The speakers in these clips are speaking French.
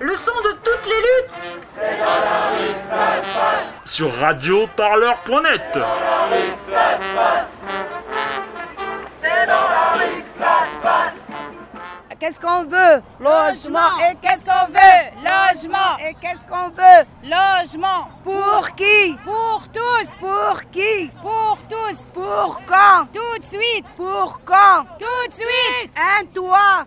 le son de toutes les luttes. C'est dans la rue que ça se passe. Sur radioparleur.net. C'est dans la rue que ça se passe. C'est dans la rue que ça se passe. Qu'est-ce qu'on veut? Logement. Et qu'est-ce qu'on veut? Logement. Et qu'est-ce qu'on veut? Logement. Pour qui? Pour tous. Pour qui? Pour tous. Pour quand? Tout de suite. Pour quand? Tout de suite. Un toit.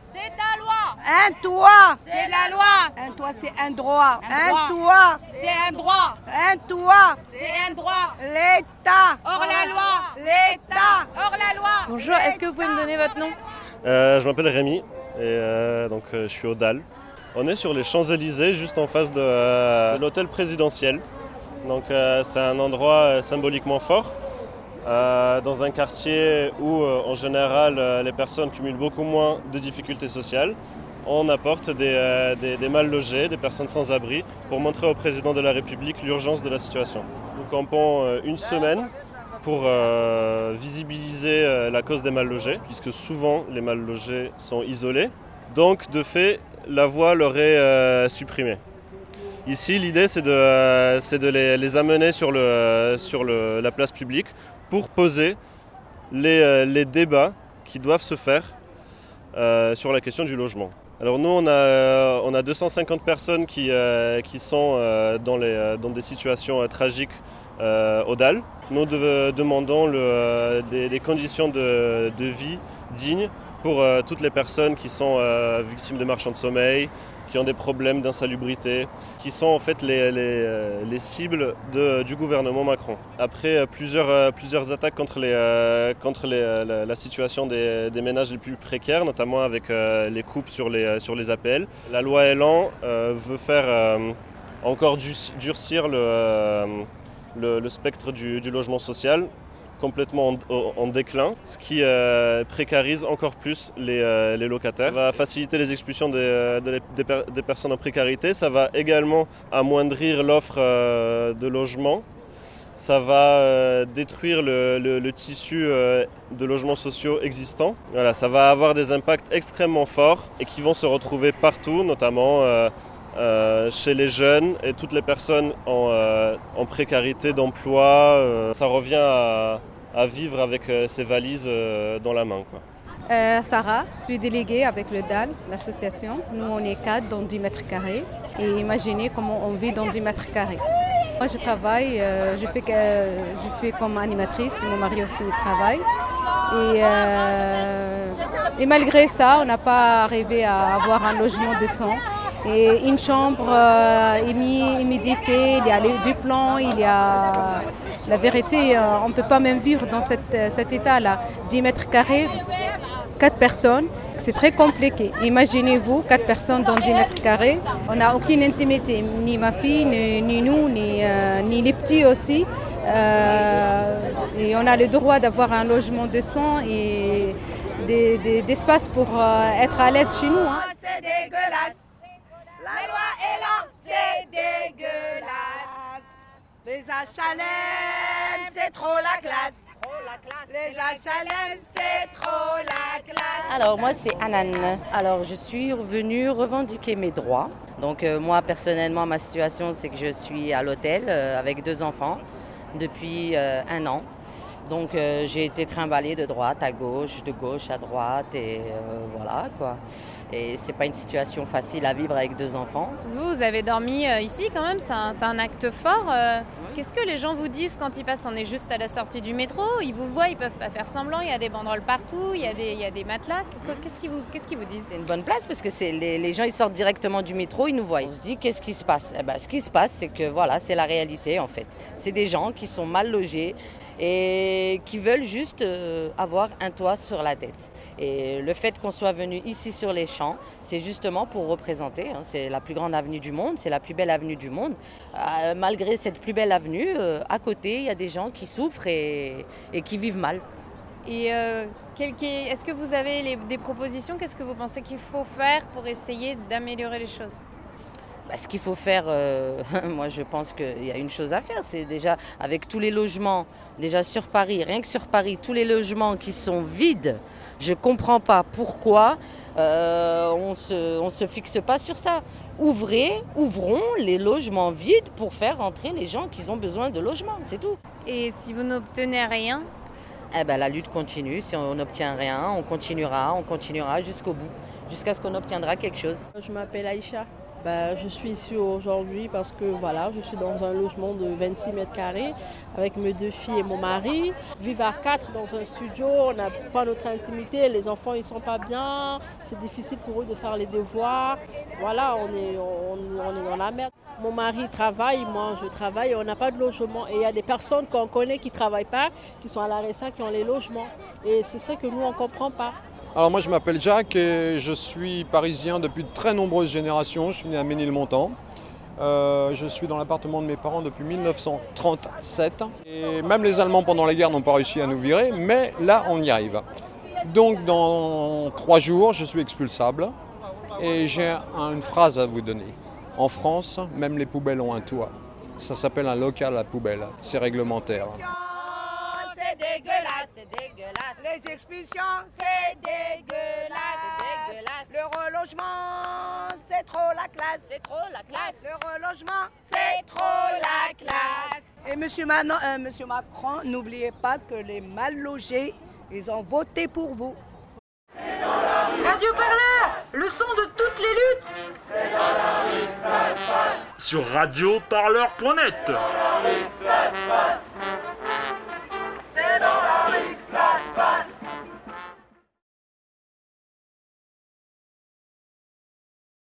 Un toit. C'est la loi. Un toit, c'est un droit. Un, toit. C'est un droit. Un toit. C'est un droit. L'État. Hors la loi. L'État. Hors la loi. Bonjour, est-ce que vous pouvez me donner votre nom euh, Je m'appelle Rémi. Et euh, donc euh, je suis au DAL. On est sur les Champs-Élysées, juste en face de, euh, l'hôtel présidentiel. Donc c'est un endroit symboliquement fort. dans un quartier où en général les personnes cumulent beaucoup moins de difficultés sociales, on apporte des, des, mal logés, des personnes sans abri, pour montrer au président de la République l'urgence de la situation. Nous campons une semaine pour euh, visibiliser euh, la cause des mal logés, puisque souvent les mal logés sont isolés. Donc de fait, la voie leur est euh, supprimée. Ici, l'idée, c'est de, les, amener sur, la place publique pour poser les, débats qui doivent se faire sur la question du logement. Alors nous, on a, on a 250 personnes qui, qui sont dans, les, dans des situations tragiques euh, au DAL. Nous demandons euh, des, conditions de, vie dignes pour euh, toutes les personnes qui sont victimes de marchands de sommeil, qui ont des problèmes d'insalubrité, qui sont en fait les, cibles du gouvernement Macron. Après plusieurs, plusieurs attaques contre, contre la, situation des, ménages les plus précaires, notamment avec les coupes sur les, sur les APL, la loi Elan veut faire encore durcir le le, spectre du, logement social complètement en, déclin, ce qui euh, précarise encore plus euh, les, locataires. Ça va faciliter les expulsions des, des, personnes en précarité, ça va également amoindrir l'offre euh, de logement, ça va détruire le, tissu de logements sociaux existants. Voilà, ça va avoir des impacts extrêmement forts et qui vont se retrouver partout, notamment euh, chez les jeunes et toutes les personnes en, euh, précarité d'emploi. Euh, ça revient à, vivre avec ses valises dans la main. Sarah, je suis déléguée avec le DAL, l'association. Nous, on est quatre dans 10 mètres carrés. Et imaginez comment on vit dans 10 mètres carrés. Moi, je travaille, je, fais, comme animatrice, mon mari aussi travaille. Et, et malgré ça, on n'a pas arrivé à avoir un logement décent et une chambre euh, il y a du plan, il y a la vérité, euh, on ne peut pas même vivre dans euh, cet état-là. 10 mètres carrés, 4 personnes, c'est très compliqué. Imaginez-vous, 4 personnes dans 10 mètres carrés, on n'a aucune intimité, ni ma fille, ni, nous, ni, ni, les petits aussi. et on a le droit d'avoir un logement décent et d'espace pour être à l'aise chez nous. Hein. Dégueulasse. Les HLM, c'est trop la classe. Les HLM, c'est trop la classe. Alors moi c'est Anan. Alors je suis venue revendiquer mes droits. Donc euh, moi personnellement ma situation c'est que je suis à l'hôtel euh, avec deux enfants depuis euh, un an. Donc euh, j'ai été trimballée de droite à gauche, de gauche à droite et euh, voilà quoi. Et c'est pas une situation facile à vivre avec deux enfants. Vous, vous avez dormi euh, ici quand même, c'est un, acte fort. Qu'est-ce que les gens vous disent quand ils passent On est juste à la sortie du métro, ils vous voient, ils peuvent pas faire semblant, il y a des banderoles partout, il y a des, il y a des matelas. Qu'est-ce qu'ils vous, qu'est-ce qu'ils vous disent? C'est une bonne place parce que les, gens ils sortent directement du métro, ils nous voient. On se dit qu'est-ce qui se passe? Eh ben, Ce qui se passe c'est que voilà, c'est la réalité en fait. C'est des gens qui sont mal logés, et qui veulent juste euh, avoir un toit sur la tête. Et le fait qu'on soit venu ici sur les champs, c'est justement pour représenter. Hein, c'est la plus grande avenue du monde, c'est la plus belle avenue du monde. Euh, malgré cette plus belle avenue, euh, à côté, il y a des gens qui souffrent et, qui vivent mal. Et est-ce que vous avez des propositions? Qu'est-ce que vous pensez qu'il faut faire pour essayer d'améliorer les choses? Bah, ce qu'il faut faire, euh, moi je pense qu'il y a une chose à faire, c'est déjà avec tous les logements, déjà sur Paris, rien que sur Paris, tous les logements qui sont vides, je ne comprends pas pourquoi euh, on ne se, on se fixe pas sur ça. ouvrez, ouvrons les logements vides pour faire rentrer les gens qui ont besoin de logement, c'est tout. Et si vous n'obtenez rien? Eh ben la lutte continue, si on n'obtient rien, on continuera, on continuera jusqu'au bout, jusqu'à ce qu'on obtiendra quelque chose. Je m'appelle Aïcha. Ben, je suis ici aujourd'hui parce que voilà, je suis dans un logement de 26 mètres carrés avec mes deux filles et mon mari. Vivre à quatre dans un studio, on n'a pas notre intimité, les enfants ils sont pas bien, c'est difficile pour eux de faire les devoirs. Voilà, on est, dans la merde. Mon mari travaille, moi je travaille, on n'a pas de logement. Et il y a des personnes qu'on connaît qui ne travaillent pas, qui sont à la RSA, qui ont les logements. Et c'est ça que nous on ne comprend pas. Alors moi je m'appelle Jacques et je suis parisien depuis de très nombreuses générations. Je suis né à Ménilmontant. Euh, je suis dans l'appartement de mes parents depuis 1937. Et même les Allemands pendant la guerre n'ont pas réussi à nous virer, mais là on y arrive. Donc dans trois jours je suis expulsable et j'ai une phrase à vous donner. En France, même les poubelles ont un toit. Ça s'appelle un local à poubelle. C'est réglementaire dégueulasse, c'est dégueulasse. Les expulsions, c'est dégueulasse, c'est dégueulasse. Le relogement, c'est trop la classe, c'est trop la classe. Le relogement, c'est trop la classe. Et monsieur, Manon, euh, monsieur Macron, n'oubliez pas que les mal logés, ils ont voté pour vous. Radio Parleur, le son de toutes les luttes. C'est dans la rue que ça se passe. Sur radioparleur.net. C'est dans la rue que ça se passe.